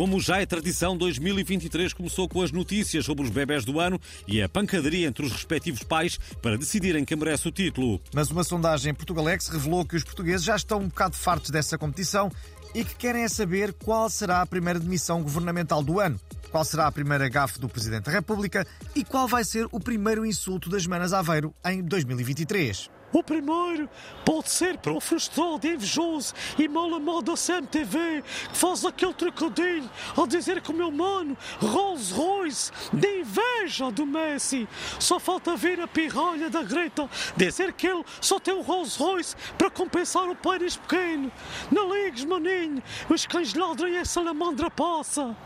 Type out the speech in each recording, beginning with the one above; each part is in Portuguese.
Como já é tradição, 2023 começou com as notícias sobre os bebés do ano e a pancadaria entre os respectivos pais para decidirem quem merece o título. Mas uma sondagem em Portugalex revelou que os portugueses já estão um bocado fartos dessa competição e que querem é saber qual será a primeira demissão governamental do ano, qual será a primeira gafe do Presidente da República e qual vai ser o primeiro insulto das Manas Aveiro em 2023. O primeiro pode ser para o frustrado, invejoso e mal amado da CMTV que faz aquele trocadilho ao dizer que o meu mano Rolls Royce de inveja do Messi. Só falta vir a pirralha da Greta dizer que ele só tem o Rolls Royce para compensar o pênis pequeno. Não ligues, maninho, os cães ladram e a salamandra passa.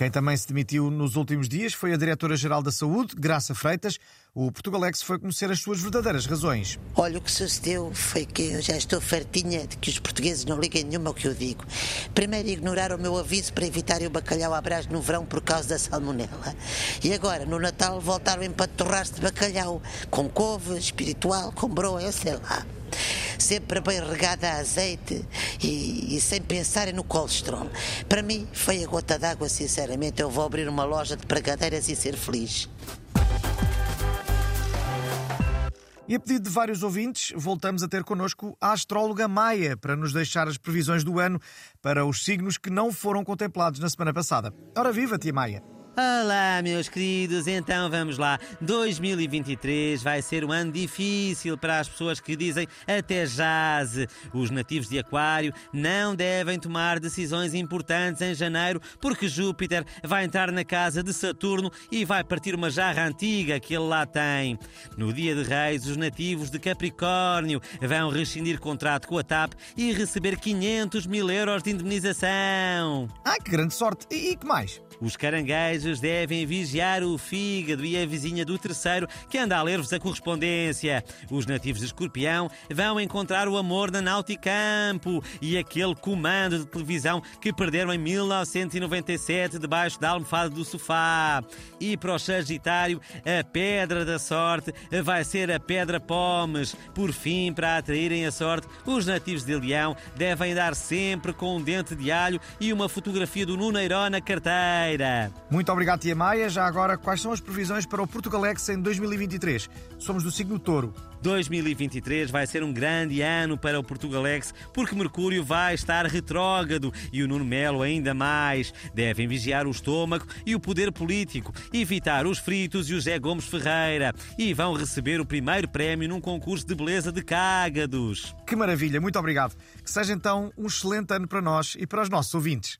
Quem também se demitiu nos últimos dias foi a Diretora-Geral da Saúde, Graça Freitas. O Portugalex foi conhecer as suas verdadeiras razões. Olha, o que sucedeu foi que eu já estou fartinha de que os portugueses não liguem nenhuma ao que eu digo. Primeiro ignoraram o meu aviso para evitarem o bacalhau à brás no verão por causa da salmonela. E agora, no Natal, voltaram a empaturrar-se de bacalhau, com couve, espiritual, com broa, sei lá sempre bem regada a azeite e, e, sem pensarem no colesterol. Para mim, foi a gota d'água, sinceramente. Eu vou abrir uma loja de pregadeiras e ser feliz. E a pedido de vários ouvintes, voltamos a ter connosco a astróloga Maia para nos deixar as previsões do ano para os signos que não foram contemplados na semana passada. Ora viva, tia Maia! Olá, meus queridos, então vamos lá. 2023 vai ser um ano difícil para as pessoas que dizem até jazz. Os nativos de Aquário não devem tomar decisões importantes em janeiro porque Júpiter vai entrar na casa de Saturno e vai partir uma jarra antiga que ele lá tem. No dia de Reis, os nativos de Capricórnio vão rescindir contrato com a TAP e receber 500 mil euros de indemnização. Ah, que grande sorte! E, e que mais? Os caranguejos devem vigiar o fígado e a vizinha do terceiro que anda a ler-vos a correspondência. Os nativos de Escorpião vão encontrar o amor na Nauticampo e aquele comando de televisão que perderam em 1997 debaixo da almofada do sofá. E para o Sagitário, a pedra da sorte vai ser a pedra Pomes. Por fim, para atraírem a sorte, os nativos de Leão devem dar sempre com um dente de alho e uma fotografia do Nuneiró na carteira. Muito obrigado, Tia Maia. Já agora, quais são as previsões para o Portugalex em 2023? Somos do signo Touro. 2023 vai ser um grande ano para o Portugalex porque Mercúrio vai estar retrógrado e o Nuno Melo ainda mais. Devem vigiar o estômago e o poder político, evitar os fritos e o Zé Gomes Ferreira e vão receber o primeiro prémio num concurso de beleza de cágados. Que maravilha, muito obrigado. Que seja então um excelente ano para nós e para os nossos ouvintes.